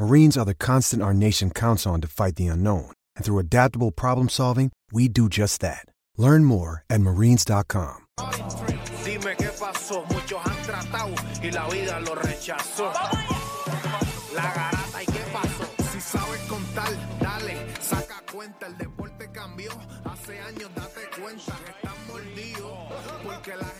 Marines are the constant our nation counts on to fight the unknown. And through adaptable problem solving, we do just that. Learn more at marines.com. Dime qué pasó, muchos han tratado y la vida lo rechazó. La garata y qué pasó. Si sabes contar, dale, saca cuenta, el deporte cambió. Hace años date cuenta están mordidos. Porque las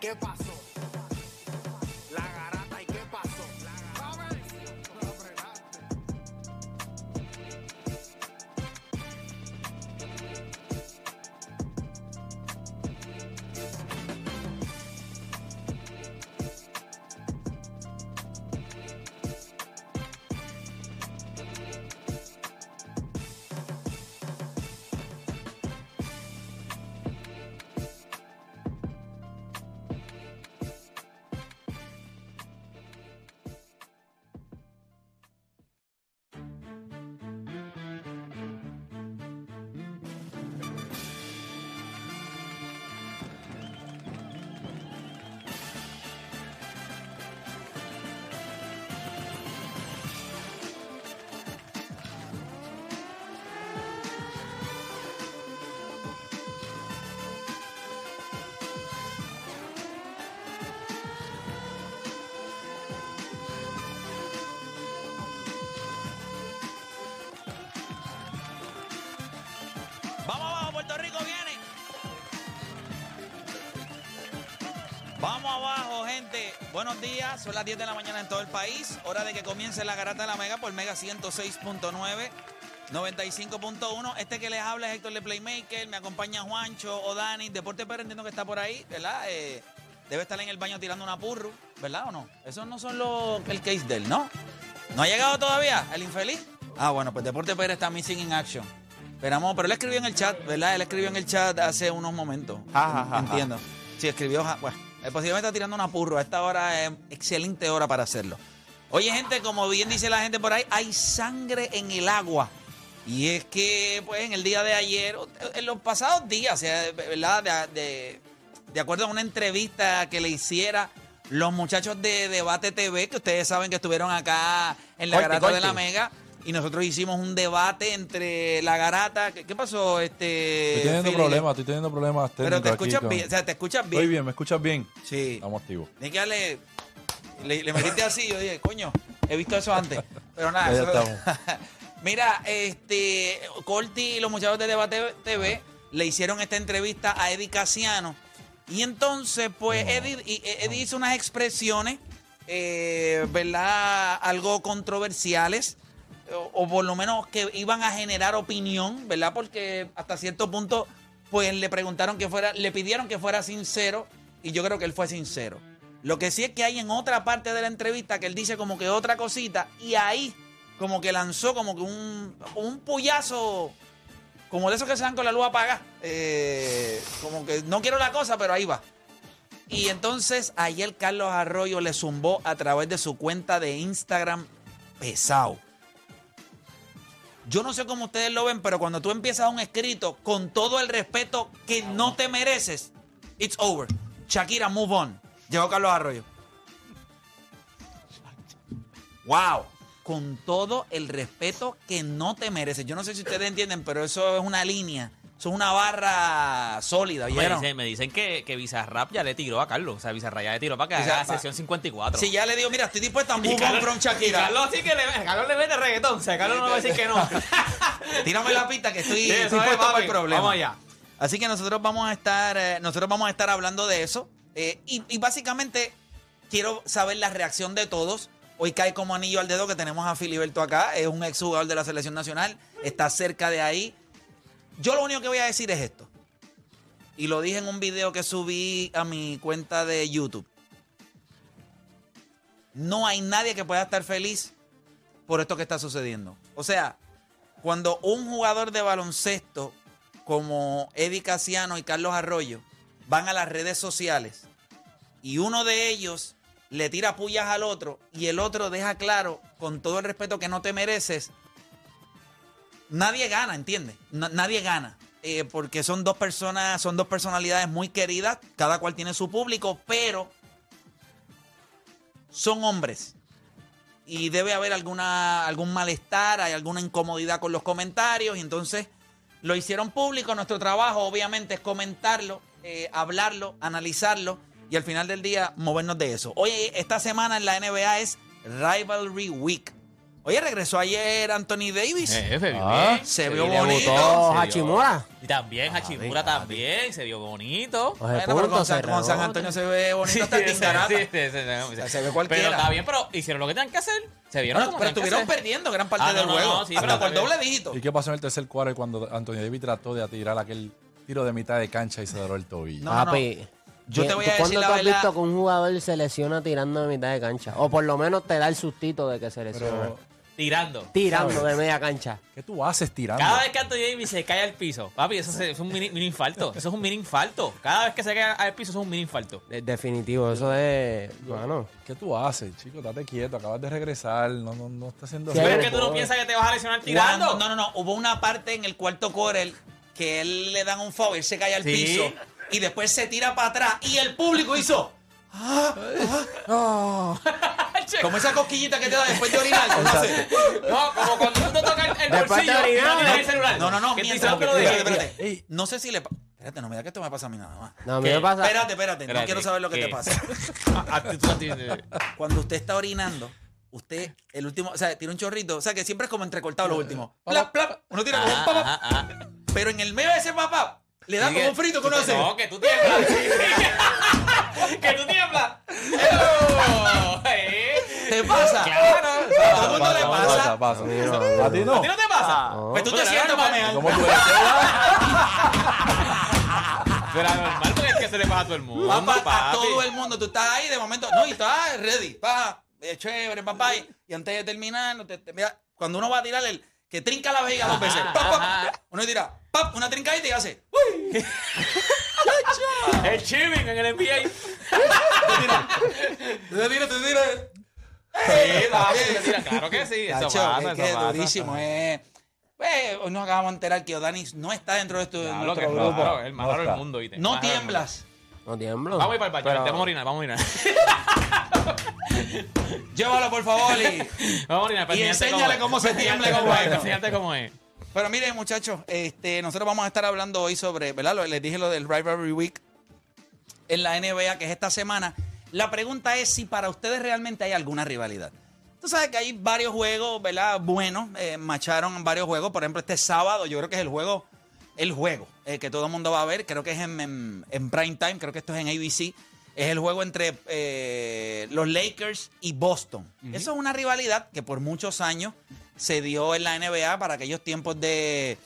¿Y qué Vamos abajo, gente. Buenos días. Son las 10 de la mañana en todo el país. Hora de que comience la garata de la Mega por Mega 106.9. 95.1. Este que les habla es Héctor de Playmaker. Me acompaña Juancho o Dani. Deporte Pérez entiendo que está por ahí, ¿verdad? Eh, debe estar en el baño tirando una purru, ¿verdad o no? Esos no son los, el case de él, ¿no? ¿No ha llegado todavía el infeliz? Ah, bueno, pues Deporte Pérez está missing in action. Esperamos, pero él escribió en el chat, ¿verdad? Él escribió en el chat hace unos momentos. Ja, ja. Entiendo. Sí, escribió, bueno, él posiblemente está tirando una purro. A esta hora es excelente hora para hacerlo. Oye, gente, como bien dice la gente por ahí, hay sangre en el agua. Y es que, pues, en el día de ayer, en los pasados días, ¿verdad? De, de- de acuerdo a una entrevista que le hiciera los muchachos de Debate TV, que ustedes saben que estuvieron acá en la Corte, garata de la Mega, y nosotros hicimos un debate entre la garata. ¿Qué, qué pasó, este? Estoy teniendo problemas, estoy teniendo problemas Pero te aquí escuchas con- bien, o sea, te escuchas bien. Estoy bien, ¿me escuchas bien? Sí. Estamos activos. Tienes que darle. Le, le metiste así, yo dije, coño, he visto eso antes. Pero nada, Ya eso- estamos. Mira, este, Corti y los muchachos de Debate TV le hicieron esta entrevista a Eddie Casiano. Y entonces, pues, Eddie, y- Eddie hizo unas expresiones, eh, ¿verdad? Algo controversiales. O, por lo menos que iban a generar opinión, ¿verdad? Porque hasta cierto punto, pues le preguntaron que fuera, le pidieron que fuera sincero, y yo creo que él fue sincero. Lo que sí es que hay en otra parte de la entrevista que él dice como que otra cosita, y ahí como que lanzó como que un, un puyazo, como de esos que se dan con la luz apagada. Eh, como que no quiero la cosa, pero ahí va. Y entonces ayer Carlos Arroyo le zumbó a través de su cuenta de Instagram pesado. Yo no sé cómo ustedes lo ven, pero cuando tú empiezas un escrito con todo el respeto que no te mereces, it's over. Shakira, move on. Llegó Carlos Arroyo. Wow. Con todo el respeto que no te mereces. Yo no sé si ustedes entienden, pero eso es una línea. Eso es una barra sólida. Me ¿oyeron? dicen, me dicen que, que Bizarrap ya le tiró a Carlos. O sea, Bizarrap ya le tiró para que Bizarrap- haga sesión 54. Si ya le digo, mira, estoy dispuesto a on Carlos- from y Shakira. Carlos sí que le, Carlos le mete reggaetón. O sea, Carlos no va a decir que no. Tírame la pista que estoy, Sí, estoy eso es, puesto para papi. el problema. Vamos allá. Así que nosotros vamos a estar, eh, nosotros vamos a estar hablando de eso. eh, y, y básicamente quiero saber la reacción de todos. Hoy cae como anillo al dedo que tenemos a Filiberto acá. Es un exjugador de la selección nacional. Está cerca de ahí. Yo lo único que voy a decir es esto. Y lo dije en un video que subí a mi cuenta de YouTube. No hay nadie que pueda estar feliz por esto que está sucediendo. O sea, cuando un jugador de baloncesto como Eddie Casiano y Carlos Arroyo van a las redes sociales y uno de ellos le tira pullas al otro y el otro deja claro, con todo el respeto que no te mereces, nadie gana, ¿entiendes? Na- nadie gana. Eh, porque son dos personas, son dos personalidades muy queridas, cada cual tiene su público, pero son hombres y debe haber alguna, algún malestar, hay alguna incomodidad con los comentarios, y entonces lo hicieron público. Nuestro trabajo, obviamente, es comentarlo, eh, hablarlo, analizarlo y al final del día movernos de eso. Oye, esta semana en la NBA es Rivalry Week. Oye, regresó ayer Anthony Davis. Eh, se vio Ah, bien. se vio debutó, bonito. se vio- Hachimura. Y también Hachimura también, se vio bonito. Coge Bueno, pero punto, con, San. Antonio se ve bonito hasta el sí, Tingarata. sí, sí, sí, sí, sí. se ve cualquiera. Pero está bien, pero hicieron lo que tenían que hacer. Se vieron Bueno, como pero tenían que estuvieron hacer. perdiendo gran parte Ah, no, del no, juego. no, sí, hasta pero por está doble dígito. ¿Y qué pasó en el tercer cuarto cuando Anthony Davis trató de tirar aquel tiro de mitad de cancha y se doró el tobillo? No, no, no. Papi. Yo te ¿qué- voy tú a decir ¿Cuándo la tú has verdad? visto que un jugador se lesiona tirando de mitad de cancha? O por lo menos te da el sustito de que se lesiona. Pero, Tirando. Tirando de media cancha. ¿qué tú haces tirando? Cada vez que Anthony Davis se cae al piso, papi, eso es un mini, mini infarto. Eso es un mini infarto. Cada vez que se cae al piso, eso es un mini infarto. De- Definitivo, eso es. Bueno. ¿Qué tú haces, chico? Date quieto, acabas de regresar, no, no, no estás haciendo Sí, Pero es que tú no piensas que te vas a lesionar tirando. Cuando- no, no, no. Hubo una parte en el cuarto quarter que él le dan un foul, él se cae al Sí. piso y después se tira para atrás y el público hizo. "Ah, ah". Como esa cosquillita que te da después de orinar. ¿cómo hace? No, como cuando tú te tocas el, Después bolsillo te y no tienes el celular. No, no, no. Te mientras- "Ah, pero de- espérate, espérate. Ey. No sé si le. pa- Espérate, no me digas que esto me pasa a mí nada más. No, a mí ¿Qué? me pasa. Espérate, espérate. No Espérate, quiero saber lo que ¿qué? te pasa. Cuando usted está orinando, usted, el último, o sea, tira un chorrito. O sea, que siempre es como entrecortado lo último. Plap, plap. Uno tira como un Ah, papá. ah, ah. Pero en el medio de ese papá, le da como un frito que uno hace. No, que tú tiemblas. que tú tiemblas. Oh, eh. ¿Te pasa? Claro. A todo el mundo le pasa. pasa. A mí no. ¿A ti no? ¿A ti no te pasa? No. Pues tú te sientas para mear. ¿Cómo tú eres? Pero es normal porque es que se le pasa a todo el mundo. Papá, a todo el mundo. Tú estás ahí de momento. No, y estás ready. Pa, eh, chévere, papá. Y, y antes de terminar, no te- te- mira, cuando uno va a tirar el que trinca la vejiga dos veces. pap, pap, uno tira pap, una trincadita y hace. Uy. El chiving en el NBA. Te tiras, tú te tiras. Sí, papi, te tira. Claro que sí. Eso Tacho, pasa, es que eso pasa. durísimo. eh. Pues, hoy nos acabamos de enterar que Odanis no está dentro de, esto, de Claro que nuestro es grupo. raro, el más No raro del está. mundo, ¿viste? No Más raro del mundo. tiemblas. No tiemblo. Vamos a ir para el baño, Pero- vamos a orinar, vamos a orinar. Llévalo, por favor. Y... Vamos a orinar. para Y enséñale cómo se tiembla cómo es. Enseñarte cómo es. Pero miren, muchachos, este, nosotros vamos a estar hablando hoy sobre, ¿verdad? Les dije lo del Rivalry Week en la NBA, que es esta semana. La pregunta es si para ustedes realmente hay alguna rivalidad. Tú sabes que hay varios juegos, ¿verdad? Buenos, eh, macharon varios juegos. Por ejemplo, este sábado, yo creo que es el juego, el juego eh, que todo el mundo va a ver. Creo que es en, en- en prime time, creo que esto es en ABC. Es el juego entre eh, los Lakers y Boston. Eso es una rivalidad que por muchos años se dio en la NBA para aquellos tiempos de,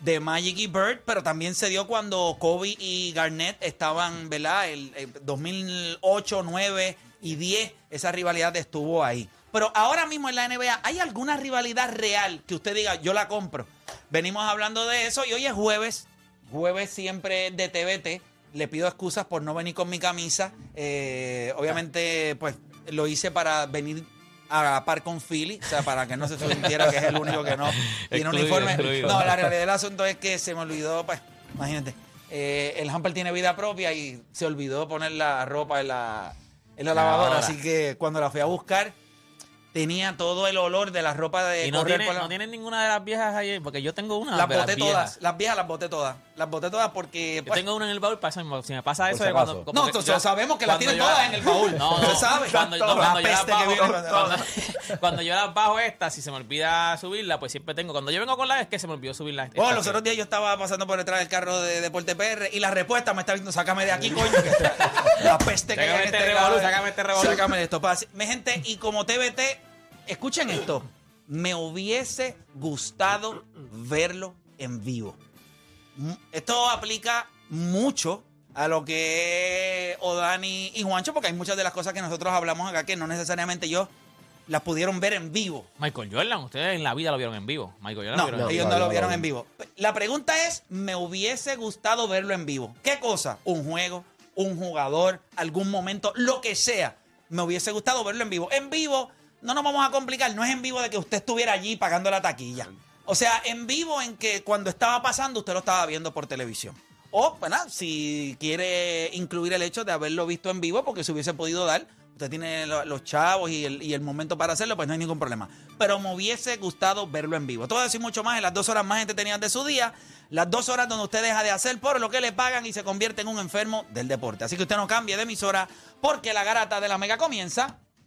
de Magic y Bird, pero también se dio cuando Kobe y Garnett estaban, ¿verdad? El, el 2008, 9 y 10, esa rivalidad estuvo ahí. Pero ahora mismo en la NBA, ¿hay alguna rivalidad real que usted diga, yo la compro? Venimos hablando de eso y hoy es jueves, jueves siempre de TVT. Le pido excusas por no venir con mi camisa. Eh, obviamente, pues lo hice para venir a la par con Philly, o sea, para que no se sintiera que es el único que no tiene Excluido, uniforme. excluido. No, la realidad del asunto es que se me olvidó, pues, imagínate, eh, el hamper tiene vida propia y se olvidó poner la ropa en la, en la lavadora, Lavadora. así que cuando la fui a buscar tenía todo el olor de la ropa de Y no correr tiene, por la- no tienen ninguna de las viejas ahí, porque yo tengo una. las de las boté viejas. todas, las viejas las boté todas, las boté todas porque Yo pues, tengo una en el baúl para eso mismo. Si me pasa eso de cuando. No, entonces yo- sabemos que las tienen yo todas en el baúl. No, no. Cuando, no, cuando yo las bajo, cuando, cuando yo las bajo estas, si se me olvida subirla, pues siempre tengo. Cuando yo vengo con la es que se me olvidó subirla. Oh, esta los otros días yo estaba pasando por detrás del carro de Deporte PR y la respuesta me está diciendo, sácame de aquí, coño. que la peste que Sácame hay en este este revolú, sácame este revolú. Sácame de esto. gente, y como TBT, escuchen esto. Me hubiese gustado verlo en vivo. Esto aplica mucho a lo que Odani y Juancho, porque hay muchas de las cosas que nosotros hablamos acá que no necesariamente ellos las pudieron ver en vivo. Michael Jordan, ustedes en la vida lo vieron en vivo. Michael Jordan No, lo vieron ellos no lo vieron en vivo. La pregunta es, me hubiese gustado verlo en vivo. ¿Qué cosa? Un juego, un jugador, algún momento, lo que sea. Me hubiese gustado verlo en vivo. En vivo, no nos vamos a complicar, no es en vivo de que usted estuviera allí pagando la taquilla. O sea, en vivo en que cuando estaba pasando usted lo estaba viendo por televisión. O, bueno, si quiere incluir el hecho de haberlo visto en vivo, porque se hubiese podido dar, usted tiene lo- los chavos y el, momento para hacerlo, pues no hay ningún problema. Pero me hubiese gustado verlo en vivo. Todo eso y mucho más en las dos horas más entretenidas de su día, las dos horas donde usted deja de hacer por lo que le pagan y se convierte en un enfermo del deporte. Así que usted no cambie de emisora, porque la garata de la mega comienza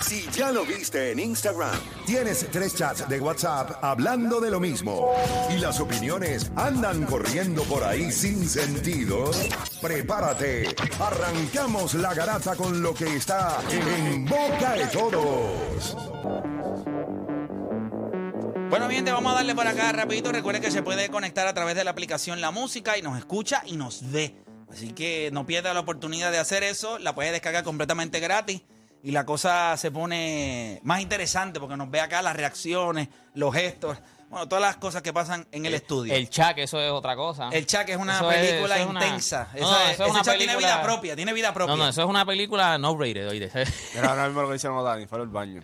Si ya lo viste en Instagram, tienes tres chats de WhatsApp hablando de lo mismo y las opiniones andan corriendo por ahí sin sentido, prepárate. Arrancamos la garata con lo que está en boca de todos. Bueno, bien, te vamos a darle por acá rapidito. Recuerde que se puede conectar a través de la aplicación La Música y nos escucha y nos ve. Así que no pierda la oportunidad de hacer eso. La puedes descargar completamente gratis. Y la cosa se pone más interesante porque nos ve acá las reacciones, los gestos, bueno, todas las cosas que pasan en el estudio. El chat, eso es otra cosa. El Chuck es una Eso película es una- intensa. No, Esa no, eso es ese una Chuck tiene película- vida propia, tiene vida propia. No, no, eso es una película no rated, oíste. Pero ahora mismo lo que hicieron Dani fue al baño.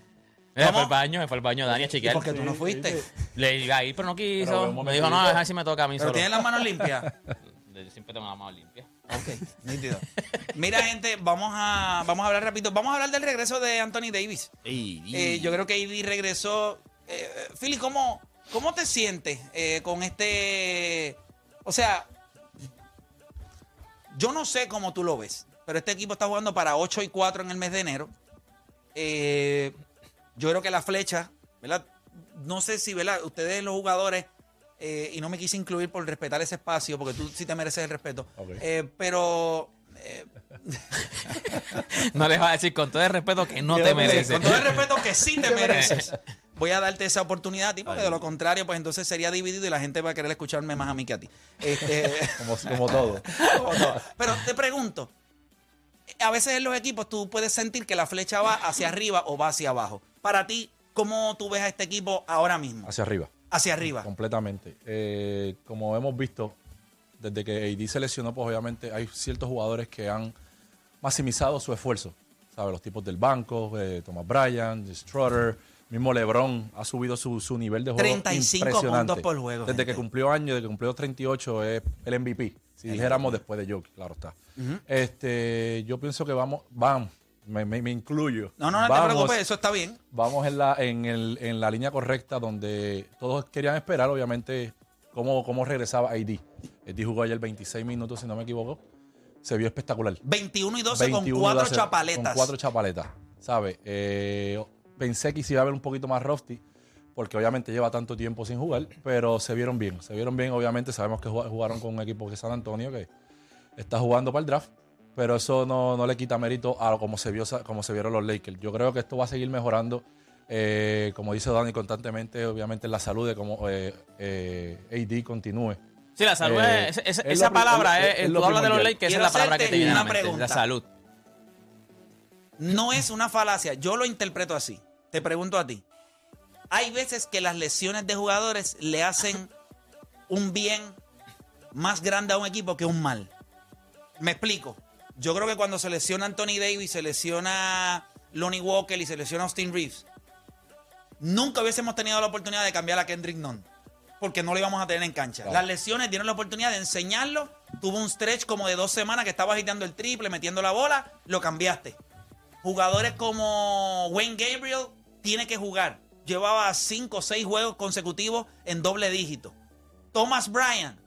¿Cómo? fue al baño, fue al baño Dani a ¿Y chequear. por qué tú no fuiste? Le iba a ir, pero no quiso. Pero me dijo, no, momentito. deja si me toca a mí Pero solo. tiene las manos limpias. Yo siempre tengo las manos limpias. Ok, nítido. Mira, gente, vamos a, vamos a hablar rápido. Vamos a hablar del regreso de Anthony Davis. Eh, yo creo que AD regresó. Eh, Philly, ¿cómo, ¿cómo te sientes eh, con este. O sea, yo no sé cómo tú lo ves, pero este equipo está jugando para 8 y 4 en el mes de enero. Eh, yo creo que la flecha, ¿verdad? No sé si, ¿verdad? Ustedes, los jugadores, eh, y no me quise incluir por respetar ese espacio, porque tú sí te mereces el respeto. Eh, pero. eh, No les va a decir con todo el respeto que no Yo te mereces. con todo el respeto que sí te mereces. Voy a darte esa oportunidad a ti, porque de lo contrario, pues entonces sería dividido y la gente va a querer escucharme más a mí que a ti. Este, Como, como todo. como todo. Pero te pregunto, a veces en los equipos tú puedes sentir que la flecha va hacia arriba o va hacia abajo. Para ti, ¿cómo tú ves a este equipo ahora mismo? Hacia arriba. Hacia arriba. Completamente. Eh, como hemos visto, desde que AD se lesionó, pues obviamente hay ciertos jugadores que han maximizado su esfuerzo. ¿Sabes? Los tipos del banco, eh, Thomas Bryant, Strutter, mismo LeBron ha subido su, su nivel de juego 35 impresionante. puntos por juego, Desde gente. que cumplió años, desde que cumplió 38 es el MVP. Si dijéramos después de Jokic, claro está. este, yo pienso que vamos, vamos, me, me- me incluyo. No, no, no te preocupes, eso está bien. vamos en la, en, el- en la línea correcta donde todos querían esperar, obviamente, cómo, cómo regresaba AD. AD jugó ayer 26 minutos, si no me equivoco. Se vio espectacular. 21 y 12 con 21 cuatro chapaletas. Con cuatro chapaletas, ¿sabes? Eh, pensé que se iba a ver un poquito más rusty, porque obviamente lleva tanto tiempo sin jugar, pero se vieron bien. Se vieron bien, obviamente. Sabemos que jug- jugaron con un equipo que es San Antonio, que está jugando para el draft, pero eso no, no le quita mérito a como se, vio, como se vieron los Lakers. Yo creo que esto va a seguir mejorando. eh, como dice Dani constantemente, obviamente la salud de cómo eh, eh, AD continúe Sí, la salud Eh, es, es- es esa palabra, es- es, es lo tú hablas de los. Lakers, esa es Quiero la palabra que te viene a la mente, salud. No es una falacia, yo lo interpreto así. Te pregunto a ti. Hay veces que las lesiones de jugadores le hacen un bien más grande a un equipo que un mal. Me explico. Yo creo que cuando se lesiona Anthony Davis, se lesiona Lonnie Walker y se lesiona Austin Reeves, nunca hubiésemos tenido la oportunidad de cambiar a Kendrick Nunn. Porque no lo íbamos a tener en cancha. Las lesiones dieron la oportunidad de enseñarlo. Tuvo un stretch como de dos semanas que estaba agitando el triple, metiendo la bola, lo cambiaste. Jugadores como Wayne Gabriel tiene que jugar. Llevaba cinco o seis juegos consecutivos en doble dígito. Thomas Bryan,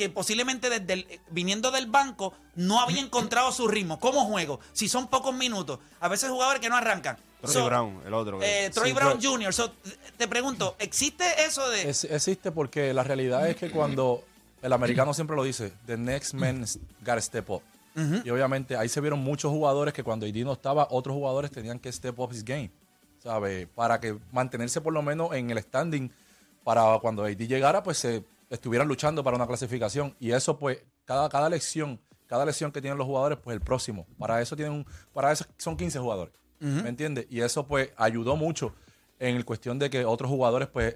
que posiblemente desde el- viniendo del banco no había encontrado su ritmo. ¿Cómo juego? Si son pocos minutos. A veces jugadores que no arrancan. Troy So, Brown, el otro. que- eh, Troy Sí, Brown Troy- Jr. So, te pregunto, ¿existe eso de... Es- existe porque la realidad es que cuando el americano siempre lo dice, the next man gotta step up. Y obviamente ahí se vieron muchos jugadores que cuando AD no estaba, otros jugadores tenían que step up his game, ¿sabe? Para que mantenerse por lo menos en el standing para cuando AD llegara, pues se estuvieran luchando para una clasificación. Y eso, pues, cada, cada lección, cada lección que tienen los jugadores, pues el próximo. Para eso tienen un, para eso son 15 jugadores. ¿Me entiendes? Y eso, pues, ayudó mucho en el cuestión de que otros jugadores, pues,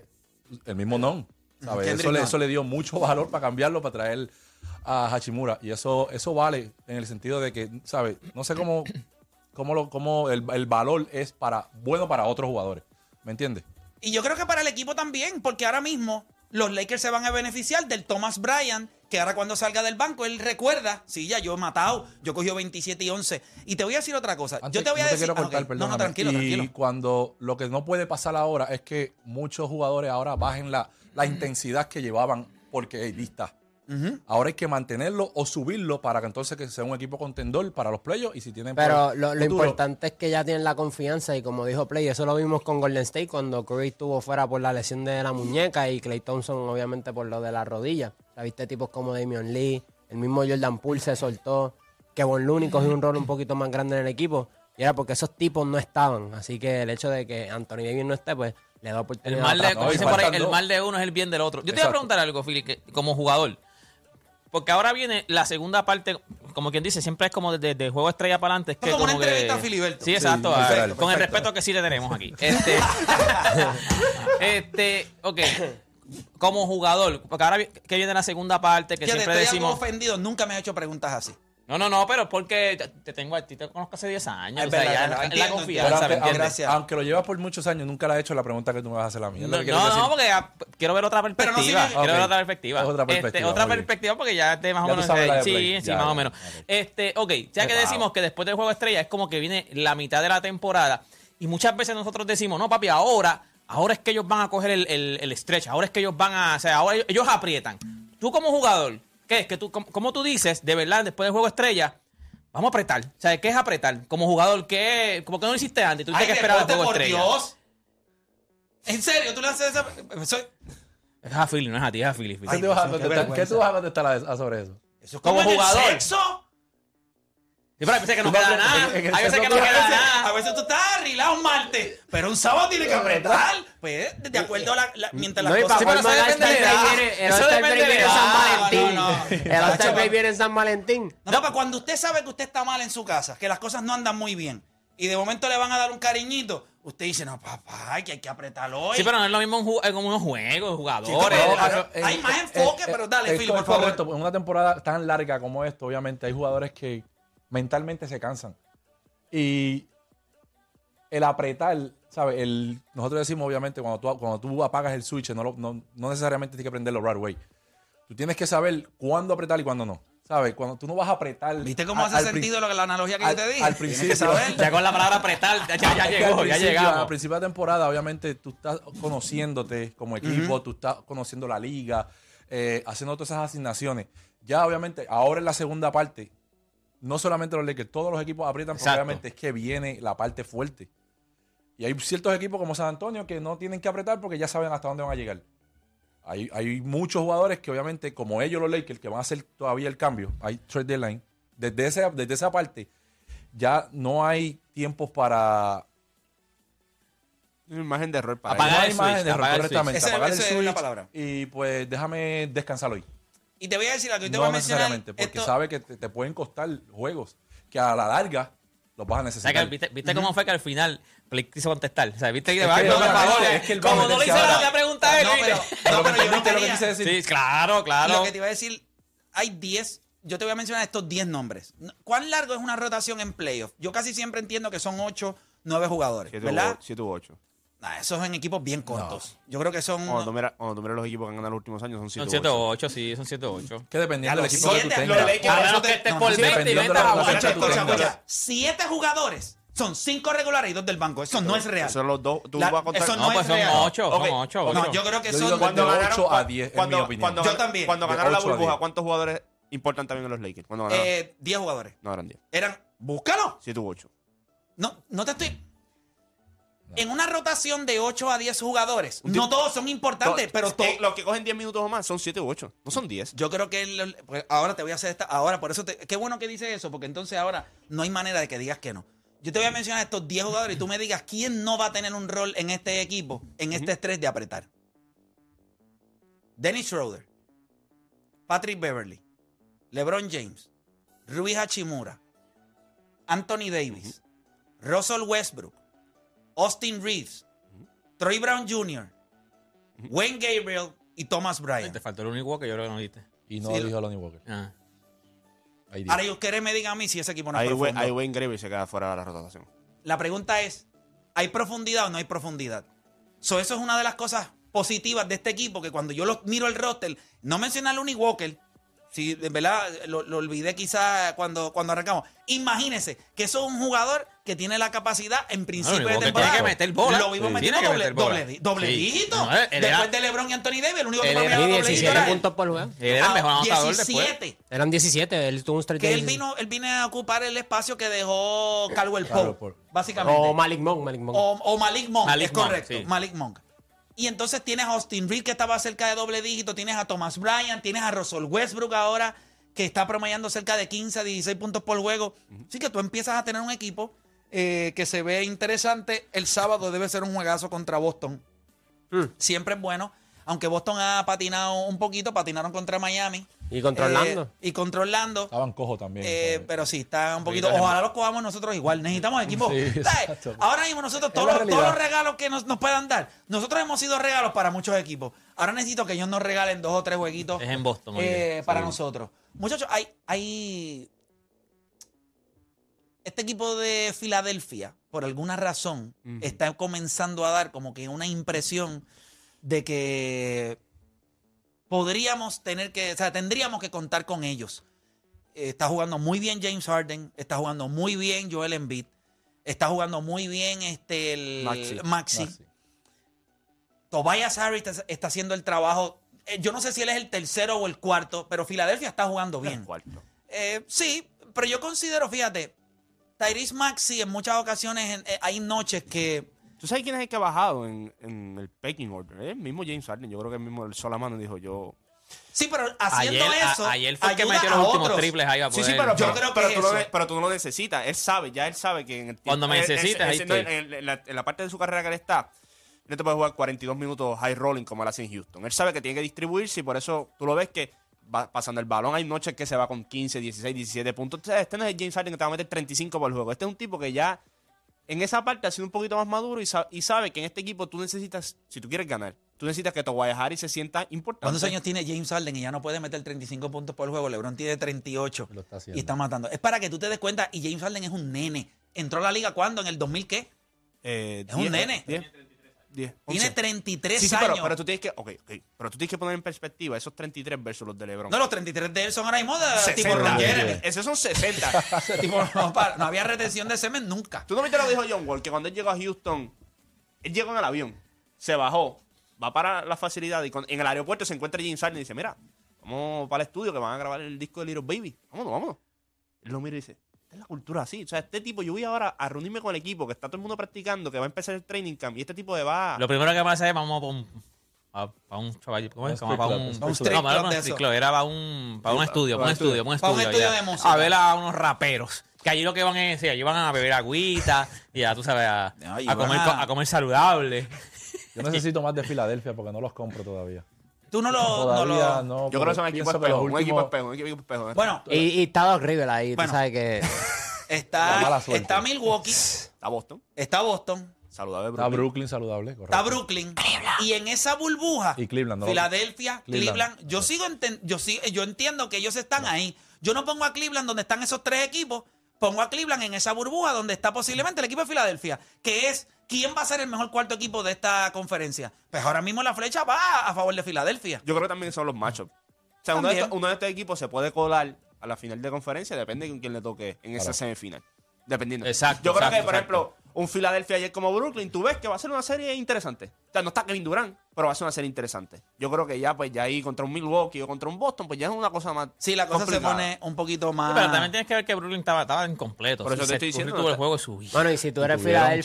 el mismo non. ¿sabes? Eso le, eso le dio mucho valor para cambiarlo, para traer a Hachimura. Y eso, eso vale en el sentido de que, ¿sabes? No sé cómo, cómo, lo, cómo el, el valor es para bueno para otros jugadores. ¿Me entiendes? Y yo creo que para el equipo también, porque ahora mismo los Lakers se van a beneficiar del Thomas Bryan, que ahora cuando salga del banco, él recuerda, sí, ya yo he matado, yo cogí 27 y 11. Y te voy a decir otra cosa. Antes- yo te voy a decir... ah. No, no, tranquilo, y tranquilo. cuando lo que no puede pasar ahora es que muchos jugadores ahora bajen la, la intensidad que llevaban porque Ahora hay que mantenerlo o subirlo para que entonces que sea un equipo contendor para los playoffs y si tienen Pero lo, importante es que ya tienen la confianza y como dijo Play, eso lo vimos con Golden State cuando Curry estuvo fuera por la lesión de la muñeca y Clay Thompson obviamente por lo de la rodilla. O sea, viste tipos como Damian Lee, el mismo Jordan Poole se soltó, que Von Looney cogió un rol un poquito más grande en el equipo y era porque esos tipos no estaban. Así que el hecho de que Anthony Davis no esté, pues le da El oportunidad mal, a de, No, ahí, el mal de uno es el bien del otro. Yo te voy a preguntar algo, Philly, que- como jugador. Porque ahora viene la segunda parte, como quien dice, siempre es como desde de juego estrella para adelante. Es que Como una que- entrevista a Filiberto. Sí, exacto. Sí, con el respeto que sí le tenemos aquí. Este, este, ok. Como jugador, porque ahora que viene la segunda parte, que siempre decimos. ofendido, nunca me has hecho preguntas así. No, no, no, pero porque te- te tengo a ti, te conozco hace 10 años. Es o sea, verdad, ya no, es la entiendo, confianza, entiendo. ¿me aunque, lo llevas por muchos años, nunca le has hecho la pregunta que tú me vas a hacer a mí. Es No, no, porque quiero ver otra Pero no perspectiva. significa- quiero ver otra perspectiva. Es otra Este, perspectiva, otra perspectiva porque ya te más o Ya menos. sabes sí, sí, Ya, más o menos. ok. Este, ok, ya que Wow. decimos que después del juego estrella es como que viene la mitad de la temporada. Y muchas veces nosotros decimos, no, papi, ahora, ahora es que ellos van a coger el, el, el stretch, ahora es que ellos van a. O sea, ahora ellos, ellos aprietan. Tú como jugador, ¿qué es? Que tú, como, como tú dices, de verdad, después del juego estrella. Vamos a apretar. O sea, ¿qué es apretar? Como jugador, ¿qué? Como que no lo hiciste antes. Tú Ay, tienes que esperar al juego por estrella. Dios. ¿En serio? ¿Tú le haces esa...? Soy- Es a Philly, no es a ti, es a Philly. Philly. ¿Qué, tú vas a contestar, ¿Qué vergüenza. tú vas a contestar a, a sobre eso? Eso es Como como jugador. sexo. Sí, pero hay veces que no queda a- nada. Hay veces que no queda A veces, nada. a veces tú estás arreglado un martes, pero un sábado tiene que apretar. Pues, de acuerdo a la, la- mientras las No, y cosas... para pero colmo, eso el depende de viene- el Eso All-Star depende Break de viene en San. Valentín. No, no. El All-Star Break viene en San Valentín. No, pero cuando usted sabe que usted está mal en su casa, que las cosas no andan muy bien, y de momento le van a dar un cariñito, usted dice, no, papá, que hay que apretarlo hoy. Sí, pero no es lo mismo un ju- eh, como unos juegos, Chico, jugadores. pero- Ah, pero- hay más enfoque, pero dale, co- por favor. En una temporada tan larga como esto, obviamente, hay jugadores que mentalmente se cansan. Y el apretar, ¿sabes? El, nosotros decimos, obviamente, cuando tú, cuando tú apagas el switch, no, lo- no, no necesariamente tienes que prenderlo right away. Tú tienes que saber cuándo apretar y cuándo no. ¿Sabes? Cuando tú no vas a apretar. ¿Viste cómo al- hace al sentido lo que la analogía que al- yo te dije? al principio. saber. Ya con la palabra apretar, ya, ya, ya llegó, ya llegamos. Al principio de temporada, obviamente, tú estás conociéndote como equipo, tú estás conociendo la liga, eh, haciendo todas esas asignaciones. Ya, obviamente, ahora en la segunda parte, no solamente los Lakers, todos los equipos aprietan porque Exacto. obviamente es que viene la parte fuerte. Y hay ciertos equipos como San Antonio que no tienen que apretar porque ya saben hasta dónde van a llegar. Hay, hay muchos jugadores que obviamente, como ellos los Lakers, que van a hacer todavía el cambio, hay trade deadline, desde, ese, desde esa parte ya no hay tiempos para Una imagen de error para Apagar no el hay imagen switch, de error, apagar el correctamente. switch. apagar Esa- el esa es la switch palabra. Y pues déjame descansar hoy. Y te voy a decir algo, y te No voy a mencionar necesariamente, porque esto- sabe que te, te pueden costar juegos que a la larga los vas a O sea, necesitar. que ¿Viste, viste cómo fue que al final Play quiso contestar? O sea, viste que Es va que no, es que va como no le hice la, pregunta él, No, pero, no, Pero pero yo no ¿entendiste lo que quise decir? Sí, claro, claro. Lo que te iba a decir, hay 10, yo te voy a mencionar estos 10 nombres. ¿Cuán largo es una rotación en playoff? Yo casi siempre entiendo que son 8, 9 jugadores, 7 ¿verdad? u 8. Nah, esos son equipos bien cortos. Yo creo que son... Cuando tú, miras, cuando tú miras los equipos que han ganado los últimos años, son 7 Son u 7 8. o 8, sí, son 7 o 8. Que dependiendo del equipo que tú siete, tengas. los Lakers- A menos eso que te- estés no, por no, 20 y dependiendo de la metas a rotación Escucha, que Juancho. tú escucha, tengas. escucha. Siete jugadores. Son cinco regulares y dos del banco. Eso no es real. Son los dos. Tú La- vas a contar. eso No, pues es son real. 8, Ok, son 8. No, yo creo que Yo son... digo Cuando ganaron- 8 a 10, en cuando, mi opinión. Cuando Yo ganaron- también. Cuando ganaron la 8 a burbuja, 10. ¿cuántos jugadores importan también en los Lakers? Cuando ganaron. eh, 10 jugadores. no eran 10. Eran... Búscalo. 7 u 8. No, no te estoy... En una rotación de 8 a 10 jugadores, no todos son importantes, pero todos... los que cogen 10 minutos o más son 7 u 8. No son 10. Yo creo que el- pues, ahora te voy a hacer esta. Ahora, por eso, te- qué bueno que dice eso, porque entonces ahora no hay manera de que digas que no. Yo te voy a mencionar estos 10 jugadores y tú me digas quién no va a tener un rol en este equipo, en este estrés de apretar. Dennis Schroeder, Patrick Beverly, LeBron James, Rui Hachimura, Anthony Davis, Russell Westbrook, Austin Reeves, Troy Brown Jr., Wayne Gabriel y Thomas Bryant. Te faltó el único que yo creo que no diste. Y no Sí, dijo Lonnie Walker. Ah. Ahí. Ahora, y ustedes me digan a mí si ese equipo no es Ahí profundo. Wayne- ahí Wayne se queda fuera de la rotación. La pregunta es, ¿hay profundidad o no hay profundidad? So, eso es una de las cosas positivas de este equipo, que cuando yo lo miro el roster, no menciona a Looney Walker, si de verdad lo, lo olvidé quizá cuando, cuando arrancamos. Imagínense que eso es un jugador que tiene la capacidad en principio Looney de temporada. tiene que meter bola. Lo vimos Sí, metiendo doble, meter bola. doble, doble Sí. dígito. No, él era- Después de LeBron y Anthony Davis, el único que Y doble dígito 17 era él. puntos por juego. Él era el mejor Ah, anotador después. 17. Eran 17, él tuvo un strike Que él 17. vino, él vino a ocupar el espacio que dejó Caldwell Pope, Caldwell Pope. básicamente. O Malik Monk, Malik Monk. O, o Malik Monk, Malik es Monk, correcto. sí. Malik Monk. Y entonces tienes a Austin Reed que estaba cerca de doble dígito, tienes a Thomas Bryant, tienes a Russell Westbrook ahora que está promediando cerca de 15 a 16 puntos por juego. Así que tú empiezas a tener un equipo eh, que se ve interesante. El sábado debe ser un juegazo contra Boston. Siempre es bueno. Aunque Boston ha patinado un poquito, patinaron contra Miami. Y contra Eh, Orlando. y contra Orlando. Estaban cojos también. Eh, pero sí, está un poquito. Ojalá los cojamos nosotros igual. Necesitamos exacto. Ahora mismo nosotros, todos, los- todos realidad. los regalos que nos, nos puedan dar, nosotros hemos sido regalos para muchos equipos. Ahora necesito que ellos nos regalen dos o tres jueguitos Es en Boston. eh, para Sí. nosotros. Muchachos, hay, hay. Este equipo de Filadelfia, por alguna razón, está comenzando a dar como que una impresión de que podríamos tener que, o sea, tendríamos que contar con ellos. Está jugando muy bien James Harden, está jugando muy bien Joel Embiid, está jugando muy bien este el Maxi. Maxi. Maxi. Tobias Harris está, está haciendo el trabajo. Eh, yo no sé si él es el tercero o el cuarto, pero Filadelfia está jugando bien. Eh, sí, pero yo considero, fíjate, Tyrese Maxi en muchas ocasiones en- eh, hay noches que ¿Tú sabes quién es el que ha bajado en, en el pecking order? Es el mismo James Harden. Yo creo que el mismo el Solomano dijo yo. sí, pero haciendo Ayer, a- eso ayer fue el que metió los últimos otros. triples ahí a Sí, poder. sí, pero, Yo pero- creo que pero tú, lo, eso. ne- pero tú no lo necesitas. Él sabe, ya él sabe que en el Cuando me necesitas, ahí estoy. en, en la, en la parte de su carrera que él está, él no te puede jugar 42 minutos high rolling como él hace en Houston. Él sabe que tiene que distribuirse y por eso tú lo ves que va pasando el balón. Hay noches que se va con 15, 16, 17 puntos. Este no es el James Harden que te va a meter 35 por juego. Este es un tipo que ya en esa parte ha sido un poquito más maduro y, sa- y sabe que en este equipo tú necesitas, si tú quieres ganar, tú necesitas que Tobias Harris se sienta importante. ¿Cuántos años tiene James Harden y ya no puede meter 35 puntos por juego? LeBron tiene 38 Lo está haciendo. y está matando. Es para que tú te des cuenta y James Harden es un nene. ¿Entró a la liga cuándo? ¿En el 2000 qué? Eh, Es un 10, nene. 10, 10, Tiene 11. 33 Sí, sí, años. pero, pero tú tienes que, ok, ok, pero tú tienes que poner en perspectiva esos 33 versus los de LeBron. No, los 33 de él son ahora mismo de tipo 60. Ron Jeremy. Esos son 60. Ese tipo no, para- no había retención de semen nunca. tú no viste lo que dijo John Wall, que cuando él llegó a Houston, él llegó en el avión, se bajó, va para la facilidad y con- en el aeropuerto se encuentra James Harden y dice, mira, vamos para el estudio que van a grabar el disco de Little Baby. Vámonos, vámonos. Él lo mira y dice, es la cultura así. O sea, este tipo, yo voy ahora a reunirme con el equipo, que está todo el mundo practicando, que va a empezar el training camp, y este tipo de va... Lo primero que pasa es vamos para un. a- para un chaval, ¿cómo es? Un para un, club, un no, strip no, no era club un club, era para un, para un estudio, para un estudio, para un Para un estudio. de música. A ver a unos raperos. Que allí lo que van es, sí, allí van a beber agüita y ya tú sabes, a, a comer, a- a comer saludable. Yo necesito más de Filadelfia porque no los compro todavía. Tú no lo. no lo- no. Yo creo que son equipos espejo. Un equipo espejo, un equipo espejo. Bueno, Y, y está Doc Rivers ahí, Bueno. tú sabes que... Está, está Milwaukee, Está Boston. está Boston, Saludable Está Brooklyn. Brooklyn saludable, correcto. está Brooklyn. Y en esa burbuja, Y Cleveland, ¿no? Filadelfia, Cleveland. Cleveland. Yo sigo enten- yo sí, yo entiendo que ellos están ahí. Yo no pongo a Cleveland donde están esos tres equipos. Pongo a Cleveland en esa burbuja donde está posiblemente el equipo de Filadelfia, que es quién va a ser el mejor cuarto equipo de esta conferencia. Pues ahora mismo la flecha va a favor de Filadelfia. Yo creo que también son los matchups. O sea, uno de, estos, uno de estos equipos se puede colar a la final de conferencia, depende de quién le toque en esa semifinal. Dependiendo. Exacto, Yo creo exacto, que, por exacto. ejemplo, un Philadelphia ayer como Brooklyn, tú ves que va a ser una serie interesante. O sea, no está Kevin Durant, pero va a ser una serie interesante. Yo creo que ya, pues, ya ahí contra un Milwaukee o contra un Boston, pues ya es una cosa más. Sí, la cosa se pone un poquito Sí, más. pero también tienes que ver que Brooklyn estaba, estaba incompleto. Por eso Sí, te estoy diciendo, no el juego de su vida. Bueno, y si tú eres de ayer,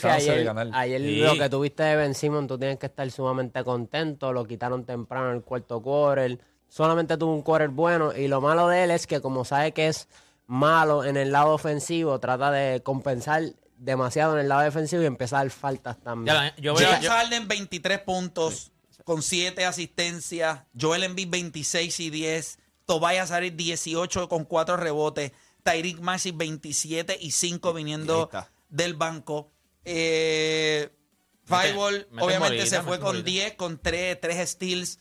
ayer Sí. lo que tuviste de Ben Simmons, tú tienes que estar sumamente contento. Lo quitaron temprano en el cuarto quarter. Solamente tuvo un quarter bueno. Y lo malo de él es que, como sabe que es malo en el lado ofensivo, trata de compensar demasiado en el lado defensivo y empieza a dar faltas también. Ya yo veo, James yo- Harden 23 puntos con 7 asistencias. Joel Embiid 26 y 10. Tobias Harris 18 con 4 rebotes. Tyreek Maxey 27 y 5 Ahí viniendo está. del banco. Eh, Mete- Fireball mete obviamente bolita, se fue mete con bolita. 10, con 3, 3 steals.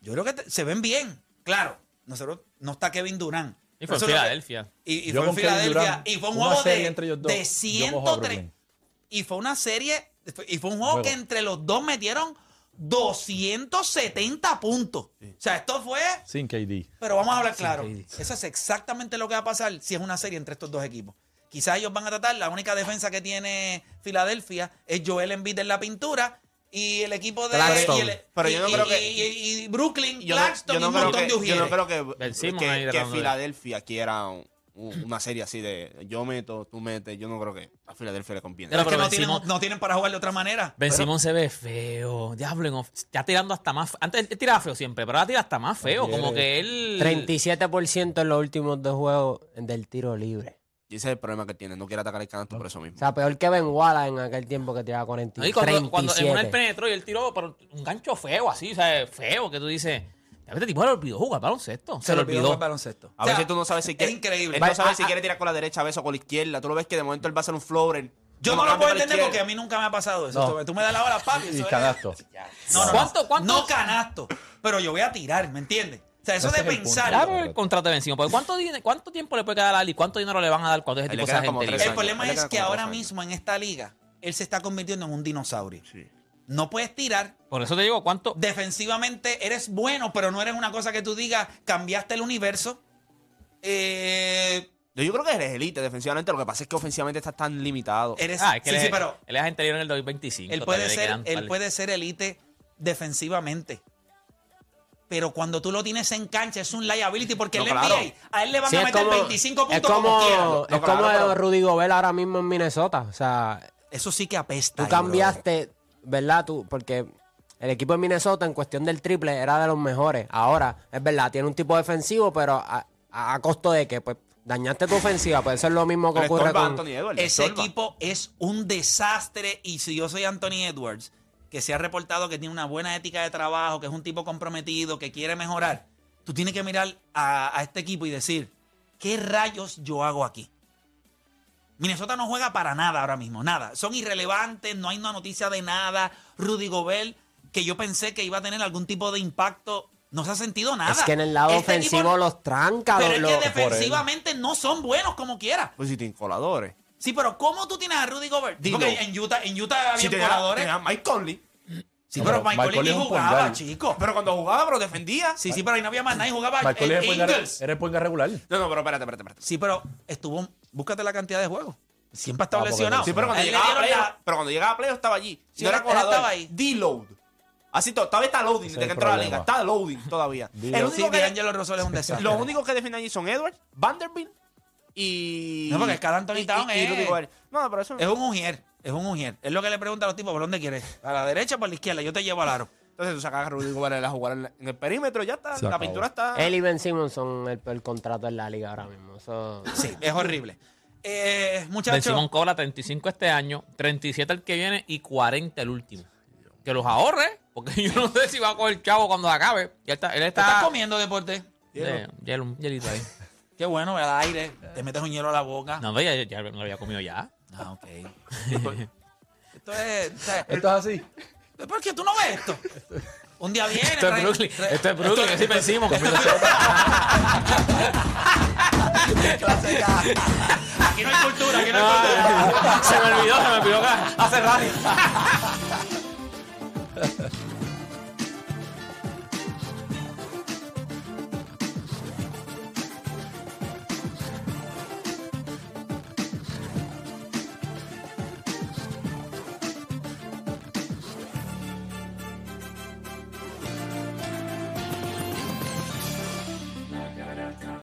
Yo creo que te- se ven bien. Claro, nosotros, no está Kevin Durant. Y fue que- Filadelfia. Y, fue en Filadelfia. Y fue un juego serie de, entre ellos dos, de yo cojo a 103. Brooklyn. Y fue una serie, y fue un juego Juego. que entre los dos metieron 270 puntos. O sea, esto fue. Sin KD. Pero vamos a hablar claro. Eso es exactamente lo que va a pasar si es una serie entre estos dos equipos. Quizás ellos van a tratar, la única defensa que tiene Filadelfia es Joel Embiid en la pintura y el equipo de Claxton. y el- Pero y- yo no y- creo que- y, y- y Brooklyn, Yo no, Claxton yo no y un montón que, de yo ujieres. no creo que, que, que Filadelfia quiera un- un- una serie así de yo meto, tú metes. Yo no creo que a Filadelfia le conviene. Pero- Es que no tienen, no tienen para jugar de otra manera. Ben Pero- Simmons se ve feo. Diablo, ya tirando hasta más. Antes él tiraba feo siempre, pero ahora tira hasta más feo. Como que él. 37% en los últimos dos juegos del tiro libre. Y ese es el problema que tiene. No quiere atacar el canasto por eso O mismo. sea, peor que Ben Wallace en aquel tiempo que tiraba No, 40, y cuando, cuando en una él 37. penetró y él tiró, pero un gancho feo así, o sea, feo, que tú dices. A este tipo se le olvidó jugar baloncesto. Se, le olvidó. jugar baloncesto. A O sea, veces tú no sabes si es quiere. increíble. Él no sabe a- si a- quiere tirar con la derecha a veces o con la izquierda. Tú lo ves que de momento él va a hacer un floater. Yo no lo puedo entender porque a mí nunca me ha pasado eso. No. Tú me das la bola, papi. Y eso es- canasto. No, no, no. ¿Cuánto- cuánto- No canasto, pero yo voy a tirar, ¿me entiendes? O sea, eso de es pensar. Claro, el contrato de vencido. Porque ¿cuánto, ¿Cuánto tiempo le puede quedar a Ali? ¿Cuánto dinero le van a dar cuando ese tipo como gente? El problema es que ahora mismo en esta liga, él se está convirtiendo en un dinosaurio. No puedes tirar. Por eso te digo, ¿cuánto? Defensivamente eres bueno, pero no eres una cosa que tú digas, cambiaste el universo. Eh, Yo creo que eres elite defensivamente. Lo que pasa es que ofensivamente estás tan limitado. eres, Ah, es que sí, él, sí, es- pero él es agente libre en el 2025. él puede ser, quedan él de- puede ser elite defensivamente. Pero cuando tú lo tienes en cancha es un liability porque No, él claro. NBA, a él le van Sí, a meter como, 25 es puntos como, como, quiera. No, es claro, como pero- Rudy Gobert ahora mismo en Minnesota. O sea, Eso sí que apesta. tú cambiaste, ¿verdad? Tú, porque el equipo de Minnesota en cuestión del triple era de los mejores. Ahora, es verdad, tiene un tipo defensivo, pero a, a- a costo de que, pues, dañaste tu ofensiva. Puede ser lo mismo que Pero ocurre con... Anthony Edwards. Ese estorba. equipo es un desastre y si yo soy Anthony Edwards, que se ha reportado que tiene una buena ética de trabajo, que es un tipo comprometido, que quiere mejorar, tú tienes que mirar a, a este equipo y decir, ¿qué rayos yo hago aquí? Minnesota no juega para nada ahora mismo, nada. Son irrelevantes, no hay una noticia de nada. Rudy Gobert, que yo pensé que iba a tener algún tipo de impacto, no se ha sentido nada. Es que en el lado Este ofensivo equipo- los tranca. Pero los- es que defensivamente no son buenos como quiera. Pues si tienen coladores. Sí, pero ¿cómo tú tienes a Rudy Gobert? Dilo. Porque en Utah, en Utah había Si jugadores. Mike Conley. Sí, pero pero Michael Lee jugaba, chico. Pero cuando jugaba, pero defendía. Sí, sí, pero ahí no había más nadie, jugaba Michael guard- Ingles. era el point regular. No, no, pero espérate, espérate, espérate. Sí, pero estuvo, búscate la cantidad de juegos. Siempre ha estado Ah, porque lesionado. sí, pero cuando, él llegaba a la- pero cuando llegaba a playoff estaba allí. Sí, no era colador. estaba ahí. D-load. Así to- todavía está loading desde es que entró a la liga. Está loading todavía. D-load. El Sí, único que, D'Angelo Russell es un desastre. los únicos que defienden allí son Edwards, Vanderbilt y. No, porque es Anthony y- y. No, pero eso. Es un ujier, es un ujier. Es lo que le pregunta a los tipos, ¿por dónde quieres? ¿A la derecha o por la izquierda? Yo te llevo al aro. Entonces tú sacas a Rudy Gobert a jugar en, el perímetro, ya está. La pintura está. Él y Ben Simmons son el peor contrato en la liga ahora mismo. Eso... Sí, es horrible. Eh, Ben muchachos, Simón cobra 35 este año, 37 el que viene y 40 el último. Que los ahorre, Porque yo no sé si va a coger chavo cuando acabe. Y él está, él ¿Qué está estás comiendo, deporte? Eh, hielo, un hielito ahí. Qué bueno, al aire. Te metes un hielo a la boca. No, ya, ya lo había comido ya. Ah, ok. esto es. o sea, Esto es así. ¿Por qué tú no ves esto? Un día viene. Esto es trae- Brooklyn. trae- Esto es Brooklyn, que siempre decimos. Aquí no hay cultura, aquí no hay cultura. se me olvidó, se me olvidó que hace radio.